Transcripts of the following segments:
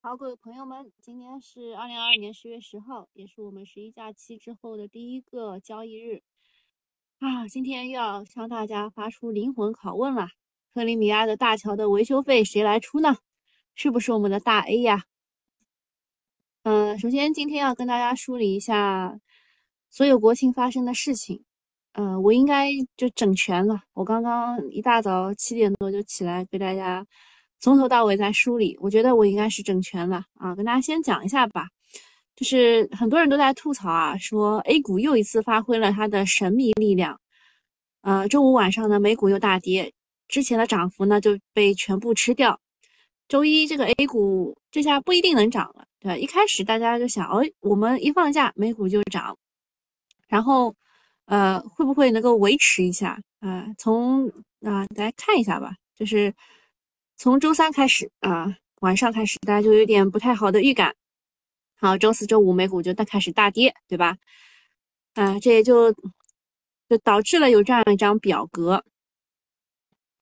好，各位朋友们，今天是二零二二年十月十号，也是我们十一假期之后的第一个交易日啊。今天又要向大家发出灵魂拷问了：克里米亚的大桥的维修费谁来出呢？是不是我们的大 A 呀？嗯，首先今天要跟大家梳理一下所有国庆发生的事情。嗯，我应该就整全了。我刚刚一大早七点多就起来给大家。从头到尾在梳理，我觉得我应该是整全了啊，跟大家先讲一下吧。就是很多人都在吐槽啊，说 A 股又一次发挥了它的神秘力量。呃，周五晚上呢，美股又大跌，之前的涨幅呢就被全部吃掉。周一这个 A 股这下不一定能涨了，对吧？一开始大家就想，哦，我们一放假美股就涨，然后呃，会不会能够维持一下啊？从啊，大家看一下吧，就是。从周三开始啊，晚上开始，大家就有点不太好的预感。好，周四周五美股就大开始大跌，对吧？啊，这也就就导致了有这样一张表格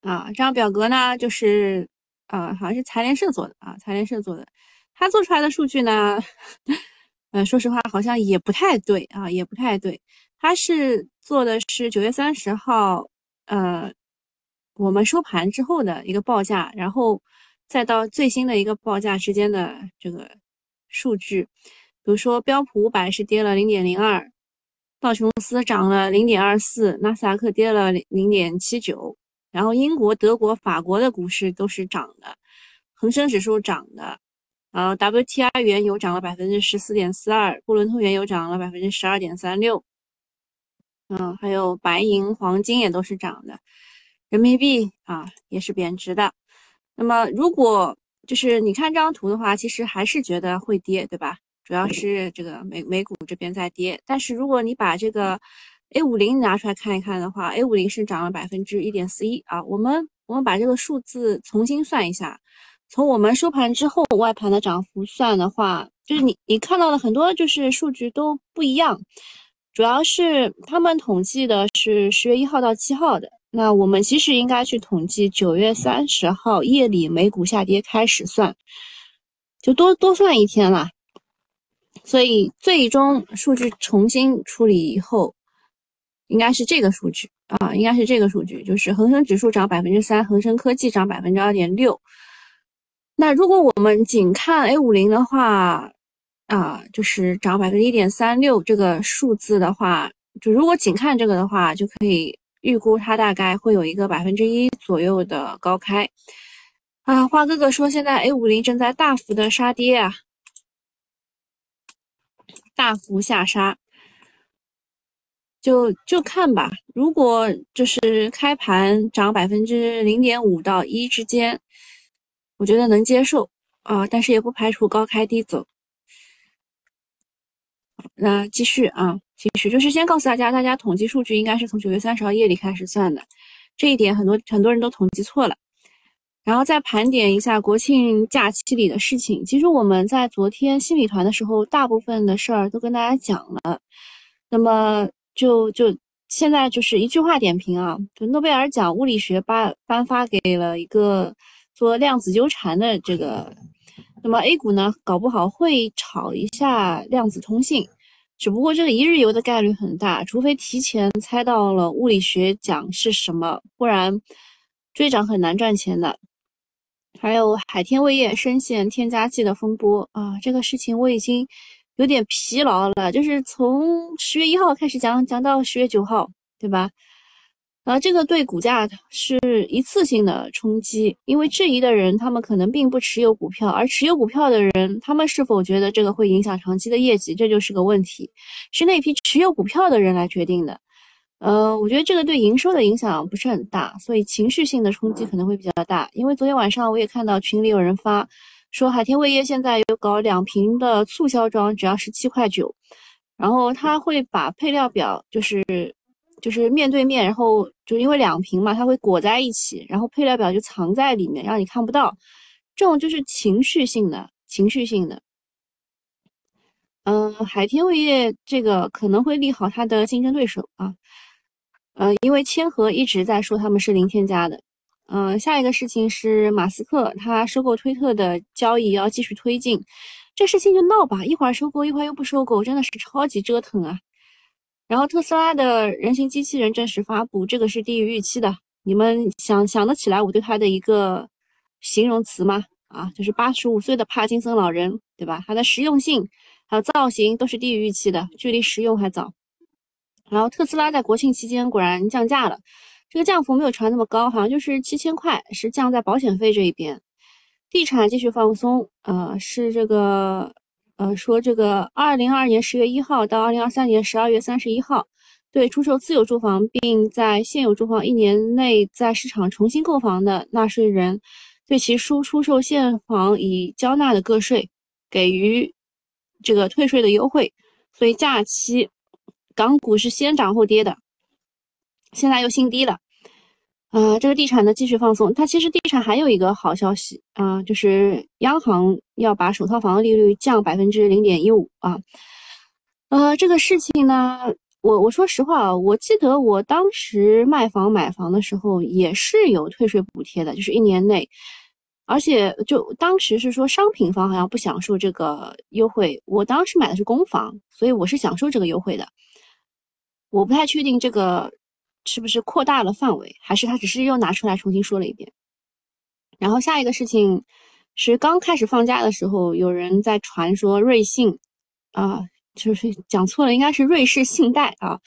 啊。这张表格呢，就是啊，好像是财联社做的啊，财联社做的。他做出来的数据呢，呃，说实话好像也不太对啊，也不太对。他是做的是九月三十号，呃。我们收盘之后的一个报价，然后再到最新的一个报价之间的这个数据，比如说标普五百是跌了零点零二，道琼斯涨了零点二四，纳斯达克跌了零点七九，然后英国、德国、法国的股市都是涨的，恒生指数涨的，呃，WTI 原油涨了百分之十四点四二，布伦特原油涨了百分之十二点三六，嗯，还有白银、黄金也都是涨的。人民币啊也是贬值的，那么如果就是你看这张图的话，其实还是觉得会跌，对吧？主要是这个美美股这边在跌，但是如果你把这个 A 五零拿出来看一看的话，A 五零是涨了百分之一点四一啊。我们我们把这个数字重新算一下，从我们收盘之后外盘的涨幅算的话，就是你你看到的很多就是数据都不一样，主要是他们统计的是十月一号到七号的。那我们其实应该去统计九月三十号夜里美股下跌开始算，就多多算一天了。所以最终数据重新处理以后，应该是这个数据啊，应该是这个数据，就是恒生指数涨百分之三，恒生科技涨百分之二点六。那如果我们仅看 A 五零的话，啊，就是涨百分之一点三六这个数字的话，就如果仅看这个的话，就可以。预估它大概会有一个百分之一左右的高开啊！花哥哥说，现在 A 五零正在大幅的杀跌啊，大幅下杀，就就看吧。如果就是开盘涨百分之零点五到一之间，我觉得能接受啊，但是也不排除高开低走。那继续啊。其实就是先告诉大家，大家统计数据应该是从九月三十号夜里开始算的，这一点很多很多人都统计错了。然后再盘点一下国庆假期里的事情。其实我们在昨天心理团的时候，大部分的事儿都跟大家讲了。那么就就现在就是一句话点评啊，就诺贝尔奖物理学颁颁发给了一个做量子纠缠的这个。那么 A 股呢，搞不好会炒一下量子通信。只不过这个一日游的概率很大，除非提前猜到了物理学奖是什么，不然追涨很难赚钱的。还有海天味业深陷添加剂的风波啊，这个事情我已经有点疲劳了，就是从十月一号开始讲讲到十月九号，对吧？啊，这个对股价是一次性的冲击，因为质疑的人他们可能并不持有股票，而持有股票的人他们是否觉得这个会影响长期的业绩，这就是个问题，是那批持有股票的人来决定的。呃，我觉得这个对营收的影响不是很大，所以情绪性的冲击可能会比较大。因为昨天晚上我也看到群里有人发说，海天味业现在有搞两瓶的促销装，只要十七块九，然后他会把配料表就是。就是面对面，然后就因为两瓶嘛，它会裹在一起，然后配料表就藏在里面，让你看不到。这种就是情绪性的，情绪性的。嗯，海天味业这个可能会利好它的竞争对手啊。呃，因为千和一直在说他们是零添加的，嗯，下一个事情是马斯克他收购推特的交易要继续推进，这事情就闹吧，一会儿收购，一会儿又不收购，真的是超级折腾啊。然后特斯拉的人形机器人正式发布，这个是低于预期的。你们想想得起来我对它的一个形容词吗？啊，就是八十五岁的帕金森老人，对吧？它的实用性还有造型都是低于预期的，距离实用还早。然后特斯拉在国庆期间果然降价了，这个降幅没有传那么高，好像就是七千块，是降在保险费这一边。地产继续放松，呃，是这个，呃，说这个二零二二年十月一号到二零二三年十二月三十一号，对出售自有住房并在现有住房一年内在市场重新购房的纳税人。对其出出售现房已交纳的个税，给予这个退税的优惠，所以假期港股是先涨后跌的，现在又新低了。啊，这个地产呢继续放松。它其实地产还有一个好消息啊，就是央行要把首套房利率降百分之零点一五啊。呃，这个事情呢，我我说实话啊，我记得我当时卖房买房的时候也是有退税补贴的，就是一年内。而且就当时是说商品房好像不享受这个优惠，我当时买的是公房，所以我是享受这个优惠的。我不太确定这个是不是扩大了范围，还是他只是又拿出来重新说了一遍。然后下一个事情是刚开始放假的时候，有人在传说瑞信啊，就是讲错了，应该是瑞士信贷啊，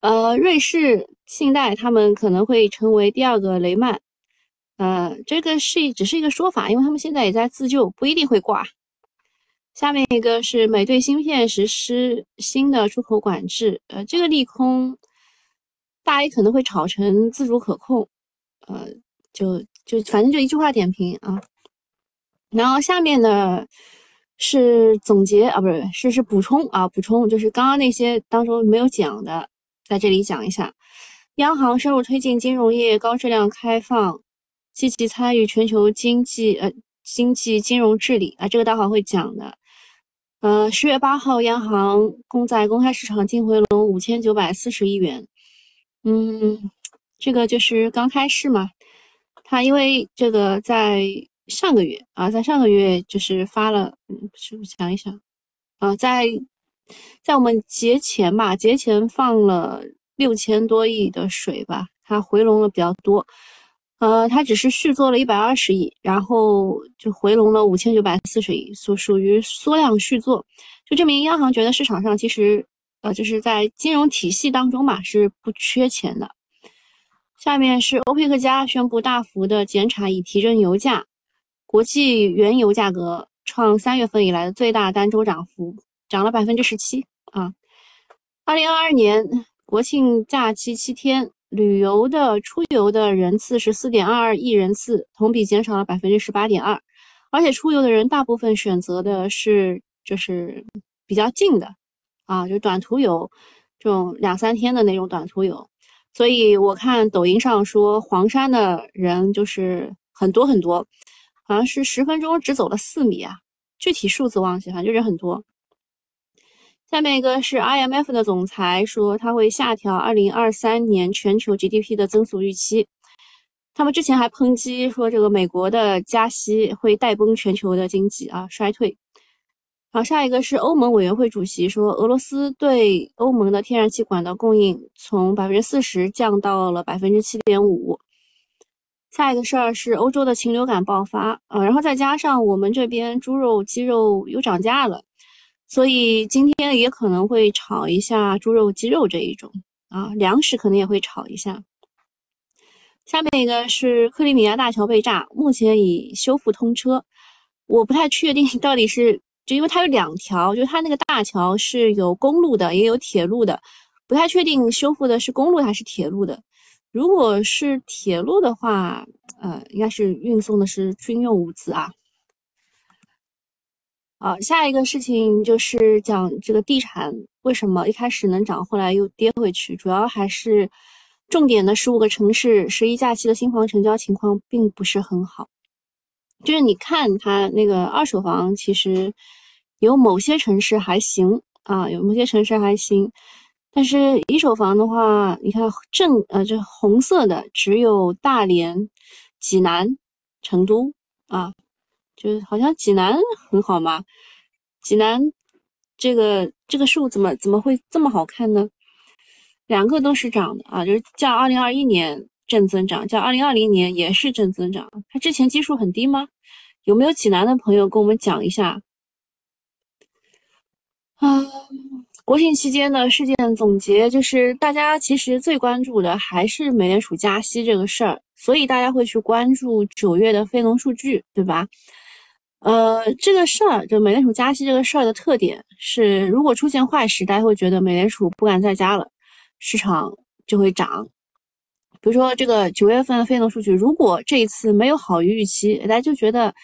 呃，瑞士信贷他们可能会成为第二个雷曼。呃，这个是只是一个说法，因为他们现在也在自救，不一定会挂。下面一个是美对芯片实施新的出口管制，呃，这个利空大 A 可能会炒成自主可控，呃，就就反正就一句话点评啊。然后下面呢是总结啊，不是是是补充啊，补充就是刚刚那些当中没有讲的，在这里讲一下，央行深入推进金融业高质量开放。积极参与全球经济，呃，经济金融治理啊，这个待会会讲的。呃，十月八号，央行公在公开市场净回笼五千九百四十亿元。嗯，这个就是刚开市嘛。它因为这个在上个月啊，在上个月就是发了，嗯，是不想一想啊，在在我们节前吧，节前放了六千多亿的水吧，它回笼了比较多。呃，它只是续做了一百二十亿，然后就回笼了五千九百四十亿，属属于缩量续做，就证明央行觉得市场上其实，呃，就是在金融体系当中嘛是不缺钱的。下面是欧佩克加宣布大幅的减产以提振油价，国际原油价格创三月份以来的最大单周涨幅，涨了百分之十七啊。二零二二年国庆假期七天。旅游的出游的人次是四点二二亿人次，同比减少了百分之十八点二，而且出游的人大部分选择的是就是比较近的啊，就短途游这种两三天的那种短途游。所以我看抖音上说黄山的人就是很多很多，好像是十分钟只走了四米啊，具体数字忘记，反正就人很多。下面一个是 IMF 的总裁说，他会下调2023年全球 GDP 的增速预期。他们之前还抨击说，这个美国的加息会带崩全球的经济啊，衰退。好，下一个是欧盟委员会主席说，俄罗斯对欧盟的天然气管道供应从百分之四十降到了百分之七点五。下一个事儿是欧洲的禽流感爆发啊，然后再加上我们这边猪肉、鸡肉又涨价了。所以今天也可能会炒一下猪肉、鸡肉这一种啊，粮食可能也会炒一下。下面一个是克里米亚大桥被炸，目前已修复通车。我不太确定到底是就因为它有两条，就是它那个大桥是有公路的，也有铁路的，不太确定修复的是公路还是铁路的。如果是铁路的话，呃，应该是运送的是军用物资啊。啊，下一个事情就是讲这个地产为什么一开始能涨，后来又跌回去，主要还是重点的十五个城市十一假期的新房成交情况并不是很好。就是你看它那个二手房，其实有某些城市还行啊，有某些城市还行，但是一手房的话，你看正呃，这红色的只有大连、济南、成都啊，就好像济南很好嘛。济南这个这个数怎么怎么会这么好看呢？两个都是涨的啊，就是较二零二一年正增长，较二零二零年也是正增长。它之前基数很低吗？有没有济南的朋友跟我们讲一下？啊。国庆期间的事件总结就是，大家其实最关注的还是美联储加息这个事儿，所以大家会去关注九月的非农数据，对吧？呃，这个事儿就美联储加息这个事儿的特点是，如果出现坏事，大家会觉得美联储不敢再加了，市场就会涨。比如说这个九月份的非农数据，如果这一次没有好于预期，大家就觉得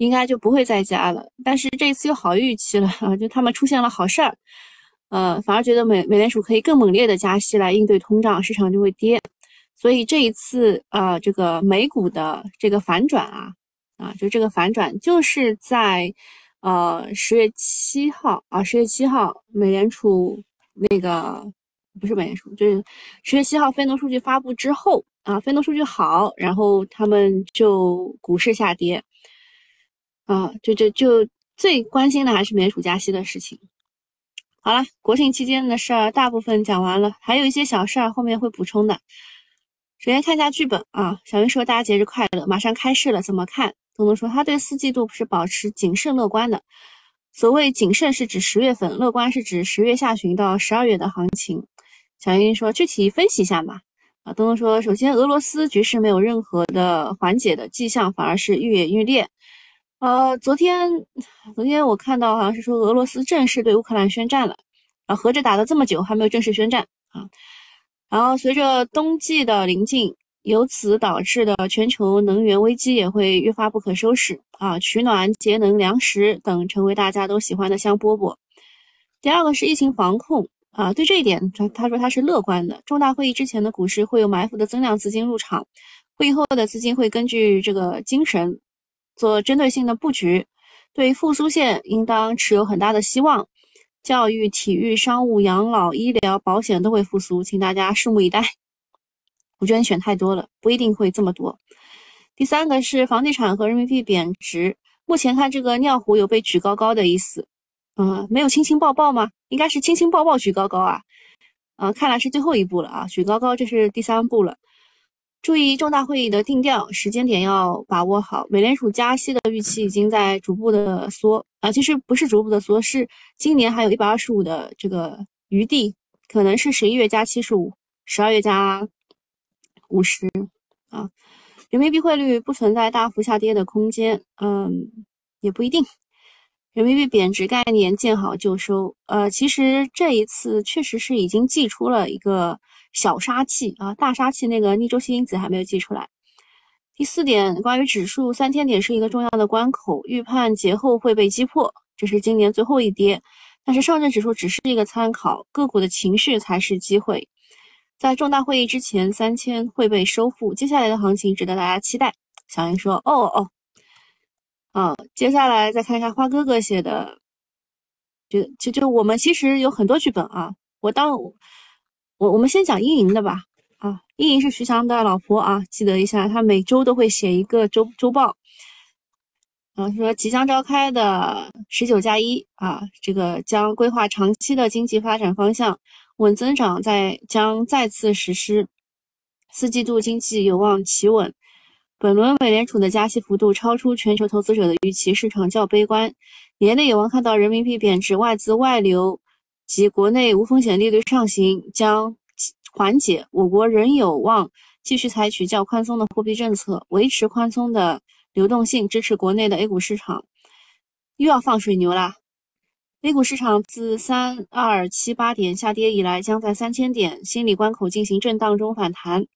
应该就不会再加了。但是这一次又好预期了啊，就他们出现了好事儿。呃，反而觉得美美联储可以更猛烈的加息来应对通胀，市场就会跌。所以这一次，呃，这个美股的这个反转啊，啊，就这个反转就是在呃十月七号啊，十月七号美联储那个不是美联储，就是十月七号非农数据发布之后啊，非农数据好，然后他们就股市下跌啊，就就就最关心的还是美联储加息的事情。好了，国庆期间的事儿大部分讲完了，还有一些小事儿后面会补充的。首先看一下剧本啊，小云说大家节日快乐，马上开市了，怎么看？东东说他对四季度是保持谨慎乐观的。所谓谨慎是指十月份，乐观是指十月下旬到十二月的行情。小云说具体分析一下嘛？啊，东东说首先俄罗斯局势没有任何的缓解的迹象，反而是愈演愈烈。呃，昨天，昨天我看到好像是说俄罗斯正式对乌克兰宣战了，啊，合着打了这么久还没有正式宣战啊。然后随着冬季的临近，由此导致的全球能源危机也会越发不可收拾啊，取暖、节能、粮食等成为大家都喜欢的香饽饽。第二个是疫情防控啊，对这一点他他说他是乐观的。重大会议之前的股市会有埋伏的增量资金入场，会议后的资金会根据这个精神。做针对性的布局，对复苏线应当持有很大的希望。教育、体育、商务、养老、医疗保险都会复苏，请大家拭目以待。我觉得你选太多了，不一定会这么多。第三个是房地产和人民币贬值，目前看这个尿壶有被举高高的意思，嗯，没有亲亲抱抱吗？应该是亲亲抱抱举高高啊，啊，看来是最后一步了啊，举高高这是第三步了。注意重大会议的定调时间点要把握好。美联储加息的预期已经在逐步的缩啊，其实不是逐步的缩，是今年还有一百二十五的这个余地，可能是十一月加七十五，十二月加五十啊。人民币汇率不存在大幅下跌的空间，嗯，也不一定。人民币贬值概念见好就收，呃，其实这一次确实是已经寄出了一个。小杀器啊，大杀器那个逆周期因子还没有记出来。第四点，关于指数，三千点是一个重要的关口，预判节后会被击破，这是今年最后一跌。但是上证指数只是一个参考，个股的情绪才是机会。在重大会议之前，三千会被收复，接下来的行情值得大家期待。小英说：“哦哦，啊，接下来再看一下花哥哥写的，就就就我们其实有很多剧本啊，我当。”我我们先讲运营的吧，啊，运营是徐翔的老婆啊，记得一下，他每周都会写一个周周报，啊，说即将召开的十九加一啊，这个将规划长期的经济发展方向，稳增长在将再次实施，四季度经济有望企稳，本轮美联储的加息幅度超出全球投资者的预期，市场较悲观，年内有望看到人民币贬值，外资外流。及国内无风险利率上行将缓解，我国仍有望继续采取较宽松的货币政策，维持宽松的流动性，支持国内的 A 股市场。又要放水牛啦！A 股市场自三二七八点下跌以来，将在三千点心理关口进行震荡中反弹。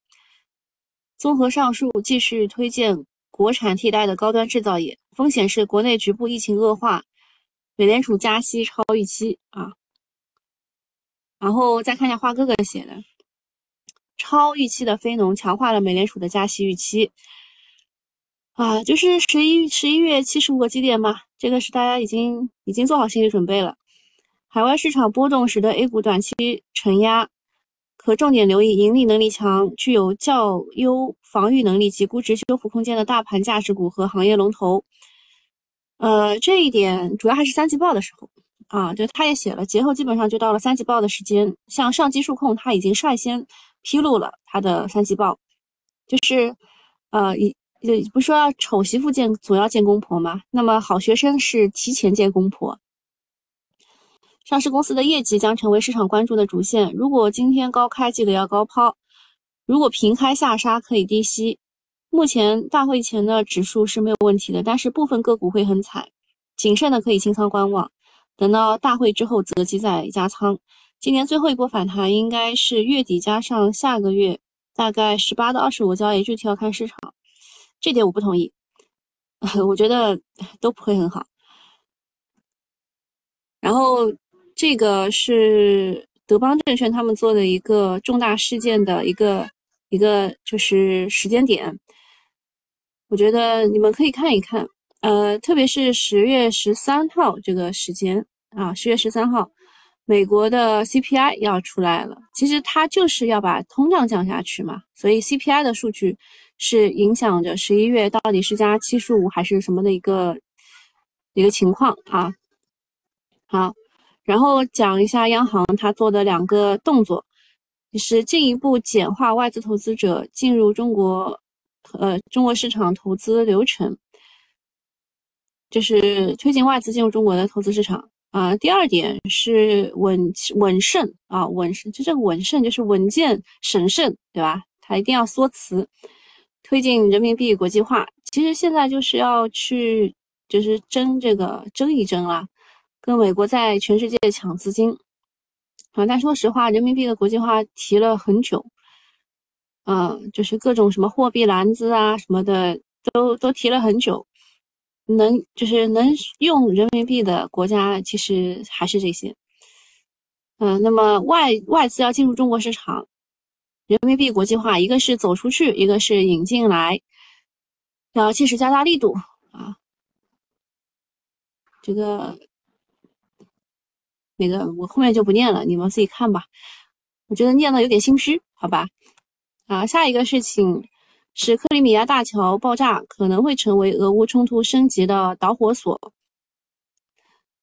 综合上述，继续推荐国产替代的高端制造业。风险是国内局部疫情恶化，美联储加息超预期啊。然后再看一下花哥哥写的，超预期的非农强化了美联储的加息预期啊，就是十一十一月七十五个基点嘛，这个是大家已经已经做好心理准备了。海外市场波动使得 A 股短期承压，可重点留意盈利能力强、具有较优防御能力及估值修复空间的大盘价值股和行业龙头。呃，这一点主要还是三季报的时候啊，就他也写了，节后基本上就到了三季报的时间。像上机数控，他已经率先披露了他的三季报，就是呃，一不说要丑媳妇见总要见公婆吗？那么好学生是提前见公婆。上市公司的业绩将成为市场关注的主线。如果今天高开，记得要高抛；如果平开下杀，可以低吸。目前大会前的指数是没有问题的，但是部分个股会很惨，谨慎的可以清仓观望，等到大会之后择机再加仓。今年最后一波反弹应该是月底加上下个月大概十八到二十五交易，具体要看市场。这点我不同意，我觉得 都不会很好。然后。这个是德邦证券他们做的一个重大事件的一个一个就是时间点，我觉得你们可以看一看，呃，特别是十月十三号这个时间啊，十月十三号，美国的 CPI 要出来了，其实它就是要把通胀降下去嘛，所以 CPI 的数据是影响着十一月到底是加七十五还是什么的一个一个情况啊，好。然后讲一下央行它做的两个动作，就是进一步简化外资投资者进入中国，呃，中国市场投资流程，就是推进外资进入中国的投资市场啊。第二点是稳稳慎啊，稳慎，就这个稳慎就是稳健审慎，对吧？它一定要缩词，推进人民币国际化。其实现在就是要去，就是争这个争一争啦。跟美国在全世界抢资金啊，但说实话，人民币的国际化提了很久，嗯，就是各种什么货币篮子啊什么的，都都提了很久，能就是能用人民币的国家其实还是这些，嗯，那么外外资要进入中国市场，人民币国际化，一个是走出去，一个是引进来，要切实加大力度啊，这个。那个我后面就不念了，你们自己看吧。我觉得念的有点心虚，好吧？啊，下一个事情使克里米亚大桥爆炸，可能会成为俄乌冲突升级的导火索。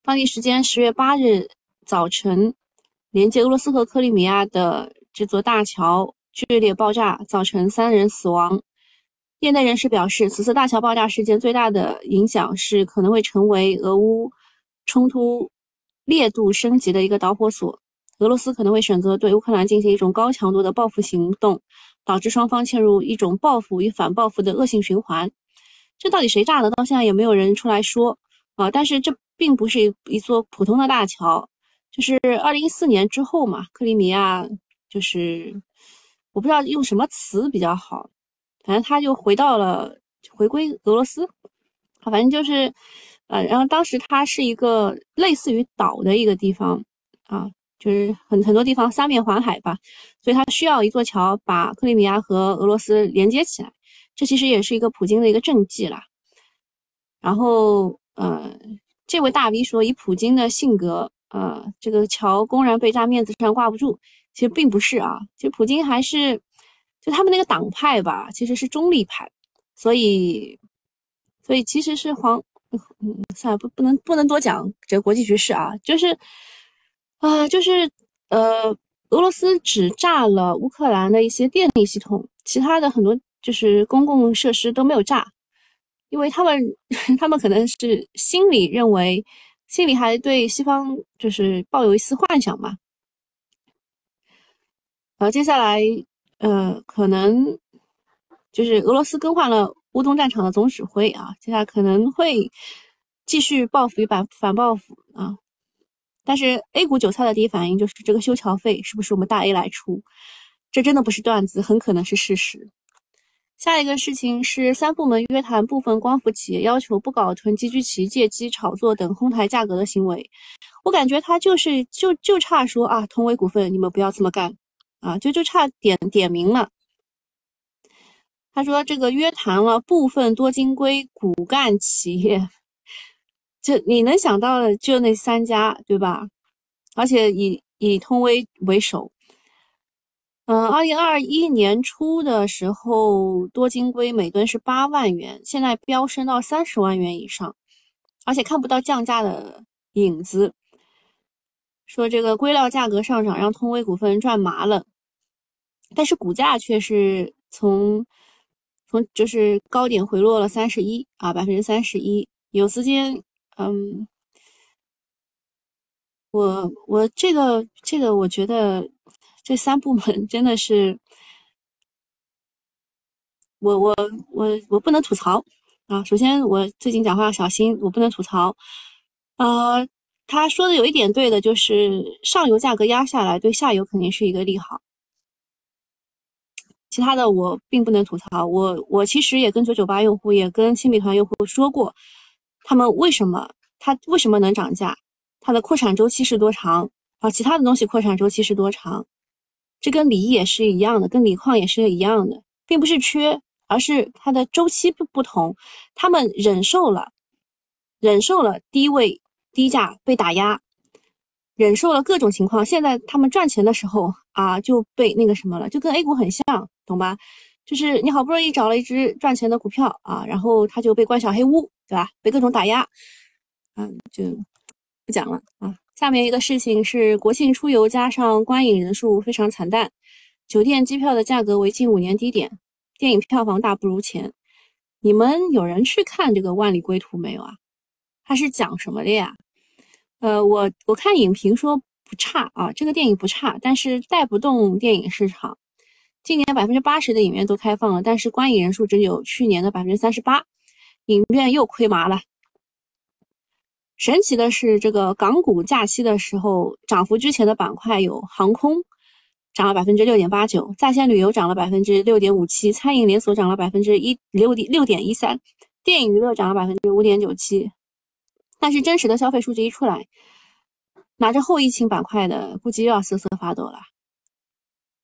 当地时间十月八日早晨，连接俄罗斯和克里米亚的这座大桥剧烈爆炸，造成三人死亡。业内人士表示，此次大桥爆炸事件最大的影响是可能会成为俄乌冲突。烈度升级的一个导火索，俄罗斯可能会选择对乌克兰进行一种高强度的报复行动，导致双方陷入一种报复与反报复的恶性循环。这到底谁炸的？到现在也没有人出来说啊。但是这并不是一一座普通的大桥，就是二零一四年之后嘛，克里米亚就是我不知道用什么词比较好，反正他就回到了回归俄罗斯，反正就是。呃，然后当时它是一个类似于岛的一个地方啊，就是很很多地方三面环海吧，所以它需要一座桥把克里米亚和俄罗斯连接起来。这其实也是一个普京的一个政绩啦。然后，呃，这位大 V 说，以普京的性格，呃，这个桥公然被炸，面子上挂不住。其实并不是啊，其实普京还是就他们那个党派吧，其实是中立派，所以，所以其实是黄。嗯，算了，不不能不能多讲这个国际局势啊，就是啊，就是呃，俄罗斯只炸了乌克兰的一些电力系统，其他的很多就是公共设施都没有炸，因为他们 他们可能是心里认为，心里还对西方就是抱有一丝幻想嘛。呃，接下来呃，可能就是俄罗斯更换了。乌东战场的总指挥啊，接下来可能会继续报复与反反报复啊。但是 A 股韭菜的第一反应就是这个修桥费是不是我们大 A 来出？这真的不是段子，很可能是事实。下一个事情是三部门约谈部分光伏企业，要求不搞囤积居奇、借机炒作等哄抬价格的行为。我感觉他就是就就差说啊，同为股份，你们不要这么干啊，就就差点点名了。他说：“这个约谈了部分多晶硅骨干企业，就你能想到的就那三家，对吧？而且以以通威为首。嗯，二零二一年初的时候，多晶硅每吨是八万元，现在飙升到三十万元以上，而且看不到降价的影子。说这个硅料价格上涨让通威股份赚麻了，但是股价却是从从就是高点回落了三十一啊，百分之三十一。有资金，嗯，我我这个这个我觉得。这三部门真的是，我我我我不能吐槽啊！首先，我最近讲话要小心，我不能吐槽。呃，他说的有一点对的，就是上游价格压下来，对下游肯定是一个利好。其他的我并不能吐槽。我我其实也跟九九八用户，也跟新美团用户说过，他们为什么它为什么能涨价？它的扩产周期是多长？啊，其他的东西扩产周期是多长？这跟锂也是一样的，跟锂矿也是一样的，并不是缺，而是它的周期不不同。他们忍受了，忍受了低位低价被打压，忍受了各种情况。现在他们赚钱的时候啊，就被那个什么了，就跟 A 股很像，懂吧？就是你好不容易找了一只赚钱的股票啊，然后它就被关小黑屋，对吧？被各种打压，嗯，就不讲了啊。下面一个事情是国庆出游加上观影人数非常惨淡，酒店机票的价格为近五年低点，电影票房大不如前。你们有人去看这个《万里归途》没有啊？它是讲什么的呀？呃，我我看影评说不差啊，这个电影不差，但是带不动电影市场。今年百分之八十的影院都开放了，但是观影人数只有去年的百分之三十八，影院又亏麻了。神奇的是，这个港股假期的时候，涨幅居前的板块有航空，涨了百分之六点八九；在线旅游涨了百分之六点五七；餐饮连锁涨了百分之一六点六点一三；电影娱乐涨了百分之五点九七。但是真实的消费数据一出来，拿着后疫情板块的估计又要瑟瑟发抖了，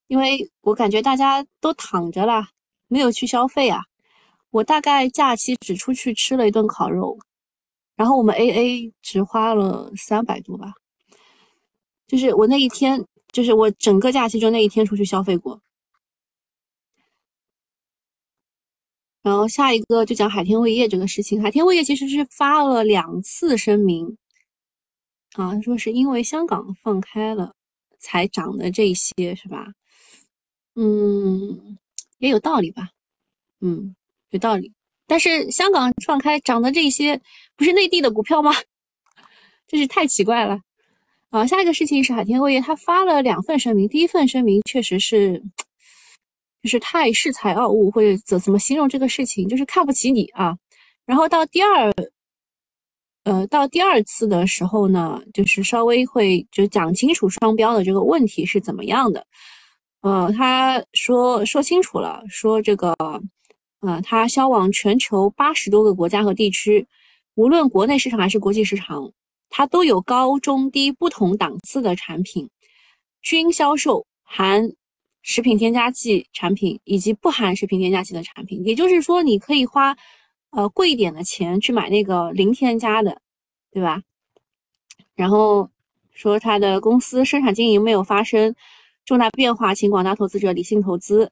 因为我感觉大家都躺着了，没有去消费啊。我大概假期只出去吃了一顿烤肉。然后我们 A A 只花了三百多吧，就是我那一天，就是我整个假期就那一天出去消费过。然后下一个就讲海天味业这个事情，海天味业其实是发了两次声明，啊，说是因为香港放开了才涨的这些，是吧？嗯，也有道理吧，嗯，有道理。但是香港放开涨的这些。不是内地的股票吗？真是太奇怪了啊！下一个事情是海天味业，他发了两份声明。第一份声明确实是，就是太恃才傲物，或者怎怎么形容这个事情，就是看不起你啊。然后到第二，呃，到第二次的时候呢，就是稍微会就讲清楚双标的这个问题是怎么样的。呃，他说说清楚了，说这个，呃，它销往全球八十多个国家和地区。无论国内市场还是国际市场，它都有高中低不同档次的产品，均销售含食品添加剂产品以及不含食品添加剂的产品。也就是说，你可以花呃贵一点的钱去买那个零添加的，对吧？然后说它的公司生产经营没有发生重大变化，请广大投资者理性投资。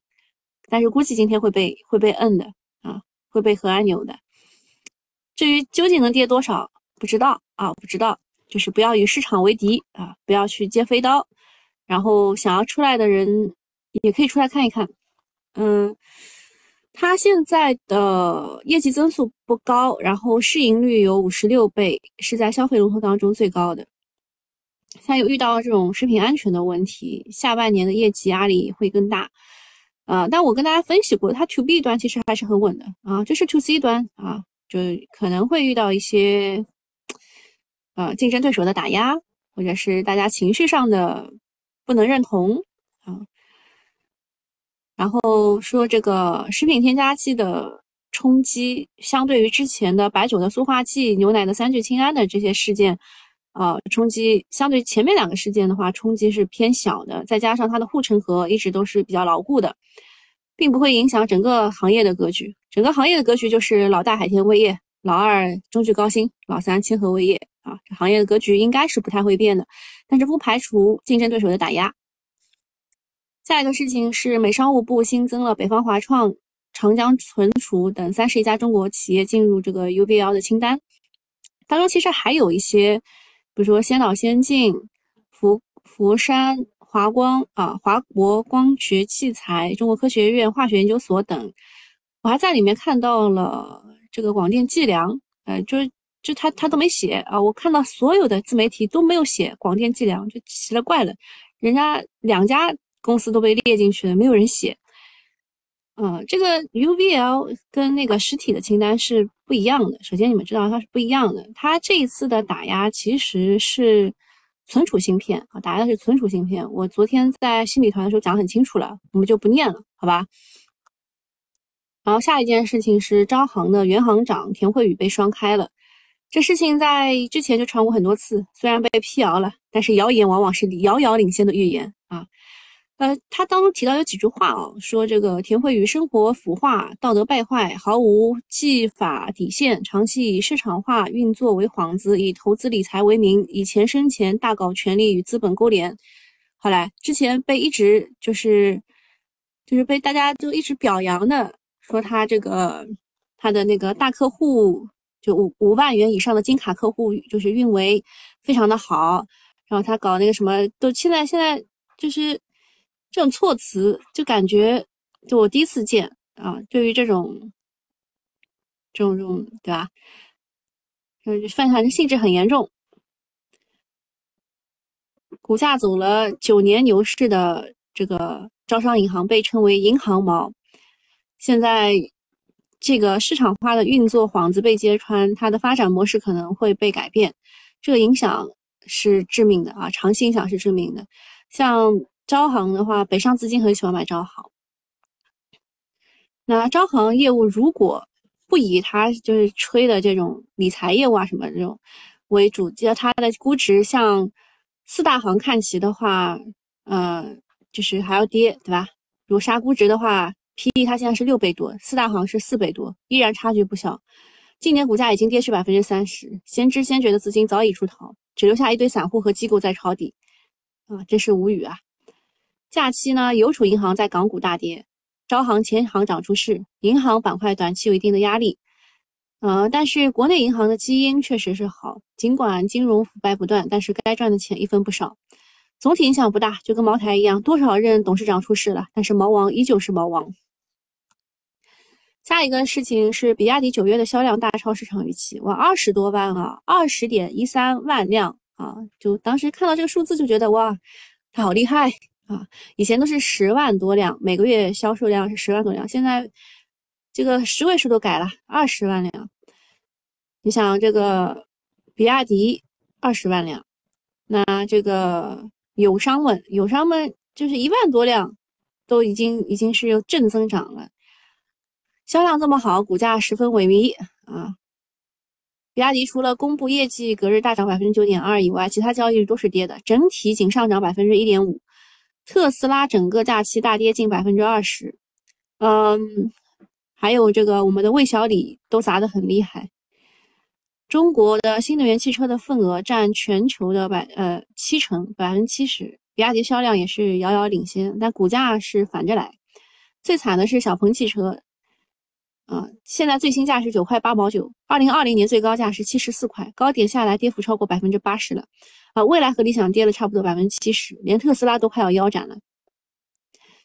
但是估计今天会被会被摁的啊，会被核按钮的。至于究竟能跌多少，不知道啊，不知道。就是不要与市场为敌啊，不要去接飞刀。然后想要出来的人也可以出来看一看。嗯，它现在的业绩增速不高，然后市盈率有五十六倍，是在消费龙头当中最高的。现在又遇到这种食品安全的问题，下半年的业绩压力会更大。啊，但我跟大家分析过，它 to B 端其实还是很稳的啊，这是 to C 端啊。就可能会遇到一些，呃，竞争对手的打压，或者是大家情绪上的不能认同啊。然后说这个食品添加剂的冲击，相对于之前的白酒的塑化剂、牛奶的三聚氰胺的这些事件，呃，冲击相对前面两个事件的话，冲击是偏小的。再加上它的护城河一直都是比较牢固的。并不会影响整个行业的格局。整个行业的格局就是老大海天味业，老二中炬高新，老三清河味业啊，行业的格局应该是不太会变的，但是不排除竞争对手的打压。下一个事情是，美商务部新增了北方华创、长江存储等三十一家中国企业进入这个 UBL 的清单，当中其实还有一些，比如说先导先进、佛佛山华光啊、华国光学器材、中国科学院化学研究所等，我还在里面看到了这个广电计量，呃，就是就他他都没写啊，我看到所有的自媒体都没有写广电计量，就奇了怪了，人家两家。公司都被列进去了，没有人写。嗯，这个 UVL 跟那个实体的清单是不一样的。首先，你们知道它是不一样的。它这一次的打压其实是存储芯片啊，打压的是存储芯片。我昨天在新米团的时候讲很清楚了，我们就不念了，好吧？然后下一件事情是招行的原行长田慧宇被双开了。这事情在之前就传过很多次，虽然被辟谣了，但是谣言往往是遥遥领先的预言啊。呃，他当中提到有几句话哦，说这个田慧宇生活腐化、道德败坏、毫无纪法底线，长期以市场化运作为幌子，以投资理财为名，以钱生钱，大搞权力与资本勾连。后来之前被一直就是就是被大家都一直表扬的，说他这个他的那个大客户就五五万元以上的金卡客户就是运维非常的好，然后他搞那个什么都现在现在就是。这种措辞就感觉，就我第一次见啊。对于这种，这种这种，对吧？嗯，犯法的性质很严重。股价走了九年牛市的这个招商银行被称为“银行猫”，现在这个市场化的运作幌子被揭穿，它的发展模式可能会被改变，这个影响是致命的啊，长期影响是致命的，像。招行的话，北上资金很喜欢买招行。那招行业务如果不以它就是吹的这种理财业务啊什么这种为主，记得它的估值向四大行看齐的话，呃，就是还要跌，对吧？如果杀估值的话，PE 它现在是六倍多，四大行是四倍多，依然差距不小。今年股价已经跌去百分之三十，先知先觉的资金早已出逃，只留下一堆散户和机构在抄底，啊，真是无语啊！假期呢，邮储银行在港股大跌，招行前行长出事，银行板块短期有一定的压力。呃，但是国内银行的基因确实是好，尽管金融腐败不断，但是该赚的钱一分不少，总体影响不大，就跟茅台一样，多少任董事长出事了，但是毛王依旧是毛王。下一个事情是比亚迪九月的销量大超市场预期，哇，二十多万啊，二十点一三万辆啊，就当时看到这个数字就觉得哇，它好厉害。啊，以前都是十万多辆，每个月销售量是十万多辆，现在这个十位数都改了，二十万辆。你想这个比亚迪二十万辆，那这个友商们，友商们就是一万多辆，都已经已经是有正增长了，销量这么好，股价十分萎靡啊。比亚迪除了公布业绩隔日大涨百分之九点二以外，其他交易日都是跌的，整体仅上涨百分之一点五。特斯拉整个假期大跌近百分之二十，嗯，还有这个我们的魏小李都砸得很厉害。中国的新能源汽车的份额占全球的百呃七成，百分之七十。比亚迪销量也是遥遥领先，但股价是反着来。最惨的是小鹏汽车，啊，现在最新价是九块八毛九，二零二零年最高价是七十四块，高点下来跌幅超过百分之八十了。啊，蔚来和理想跌了差不多百分之七十，连特斯拉都快要腰斩了。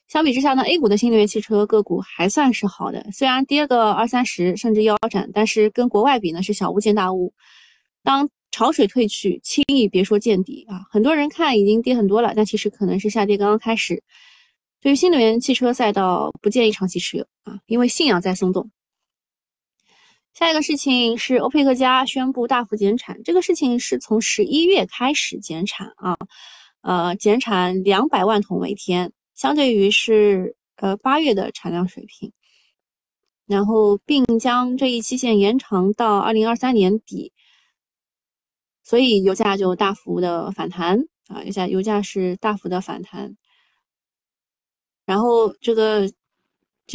相比之下呢，A 股的新能源汽车个股还算是好的，虽然跌个二三十甚至腰斩，但是跟国外比呢是小巫见大巫。当潮水退去，轻易别说见底啊！很多人看已经跌很多了，但其实可能是下跌刚刚开始。对于新能源汽车赛道，不建议长期持有啊，因为信仰在松动。下一个事情是欧佩克加宣布大幅减产，这个事情是从十一月开始减产啊，呃，减产两百万桶每天，相对于是呃八月的产量水平，然后并将这一期限延长到二零二三年底，所以油价就大幅的反弹啊，油价油价是大幅的反弹，然后这个。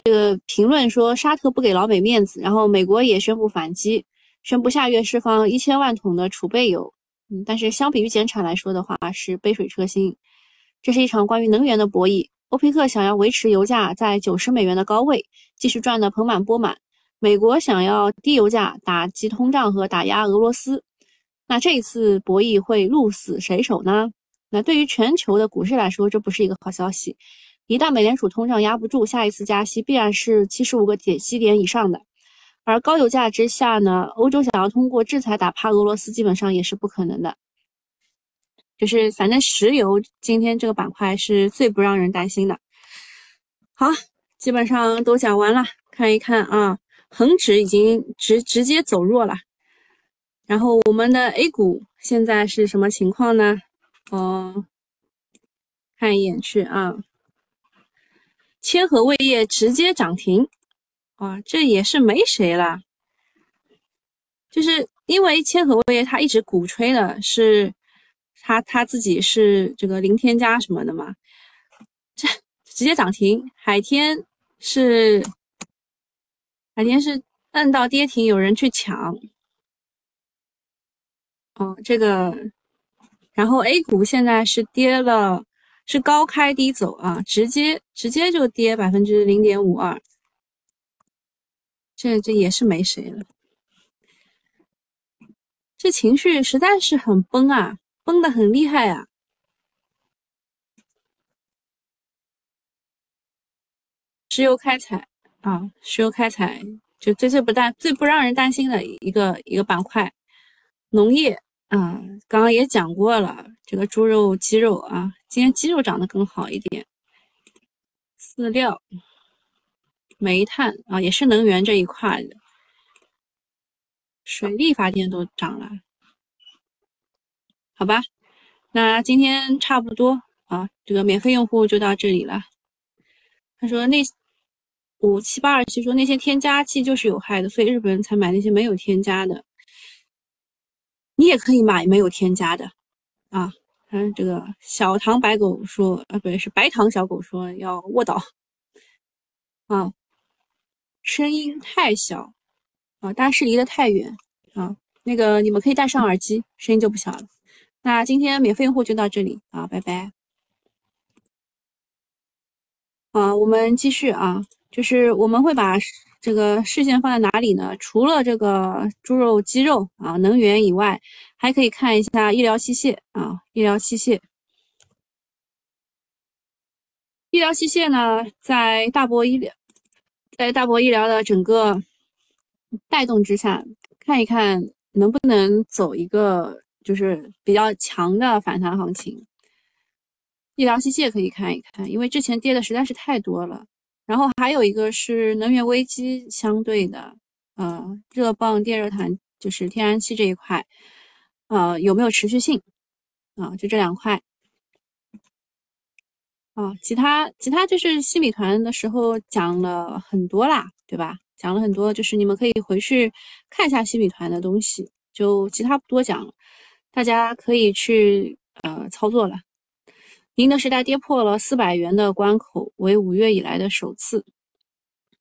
这个评论说沙特不给老美面子，然后美国也宣布反击，宣布下月释放一千万桶的储备油嗯，但是相比于减产来说的话，是杯水车薪。这是一场关于能源的博弈。欧佩克想要维持油价在九十美元的高位，继续赚得盆满钵满。美国想要低油价打击通胀和打压俄罗斯。那这一次博弈会鹿死谁手呢？那对于全球的股市来说，这不是一个好消息。一旦美联储通胀压不住，下一次加息必然是七十五个点息点以上的。而高油价之下呢，欧洲想要通过制裁打趴俄罗斯，基本上也是不可能的。就是反正石油今天这个板块是最不让人担心的。好，基本上都讲完了，看一看啊，恒指已经直直接走弱了。然后我们的 A 股现在是什么情况呢？哦，看一眼去啊，千和味业直接涨停。啊，这也是没谁了，就是因为千和味业它一直鼓吹的是它它自己是这个零添加什么的嘛，这直接涨停。海天是海天是摁到跌停，有人去抢。哦，这个，然后 A 股现在是跌了，是高开低走啊，直接直接就跌百分之零点五二。这这也是没谁了，这情绪实在是很崩啊，崩的很厉害啊！石油开采啊，石油开采就最最不担最不让人担心的一个一个板块，农业啊，刚刚也讲过了，这个猪肉、鸡肉啊，今天鸡肉涨得更好一点，饲料。煤炭啊，也是能源这一块的，水力发电都涨了，好吧？那今天差不多啊，这个免费用户就到这里了。他说那五七八二七说那些添加剂就是有害的，所以日本人才买那些没有添加的。你也可以买没有添加的啊。嗯，这个小糖白狗说啊，不对，是白糖小狗说要卧倒啊。声音太小啊，大家是离得太远啊。那个你们可以戴上耳机，声音就不小了。那今天免费用户就到这里啊，拜拜。啊，我们继续啊，就是我们会把这个视线放在哪里呢？除了这个猪肉、鸡肉啊，能源以外，还可以看一下医疗器械啊，医疗器械。医疗器械呢，在大博医疗。在大博医疗的整个带动之下，看一看能不能走一个就是比较强的反弹行情。医疗器械可以看一看，因为之前跌的实在是太多了。然后还有一个是能源危机相对的，呃，热泵、电热毯，就是天然气这一块，呃，有没有持续性？啊，就这两块。啊，其他其他就是新米团的时候讲了很多啦，对吧？讲了很多，就是你们可以回去看一下新米团的东西，就其他不多讲了，大家可以去呃操作了。宁德时代跌破了四百元的关口，为五月以来的首次。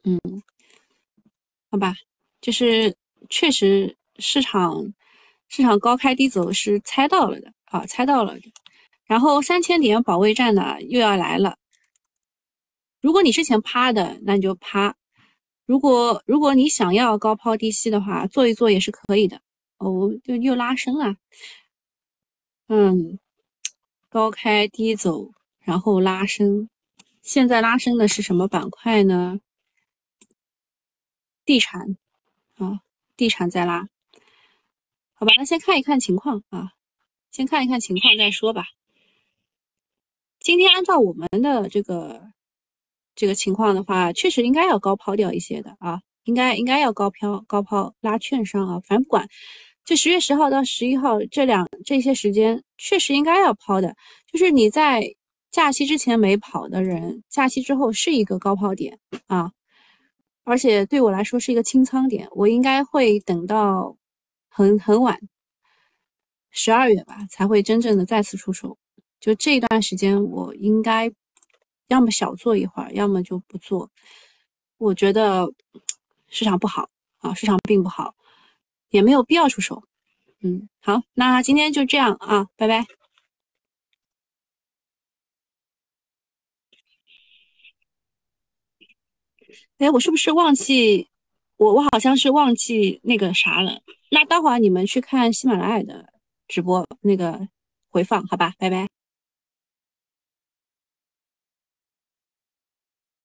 嗯，好吧，就是确实市场市场高开低走是猜到了的啊，猜到了的。然后三千点保卫战呢又要来了。如果你之前趴的，那你就趴；如果如果你想要高抛低吸的话，做一做也是可以的。哦，就又拉升了。嗯，高开低走，然后拉升。现在拉升的是什么板块呢？地产啊，地产在拉。好吧，那先看一看情况啊，先看一看情况再说吧。今天按照我们的这个这个情况的话，确实应该要高抛掉一些的啊，应该应该要高抛高抛拉券商啊，反正不管，就十月十号到十一号这两这些时间，确实应该要抛的。就是你在假期之前没跑的人，假期之后是一个高抛点啊，而且对我来说是一个清仓点，我应该会等到很很晚，十二月吧才会真正的再次出手。就这一段时间，我应该要么小做一会儿，要么就不做。我觉得市场不好啊，市场并不好，也没有必要出手。嗯，好，那今天就这样啊，拜拜。哎，我是不是忘记我我好像是忘记那个啥了？那待会儿你们去看喜马拉雅的直播那个回放，好吧，拜拜。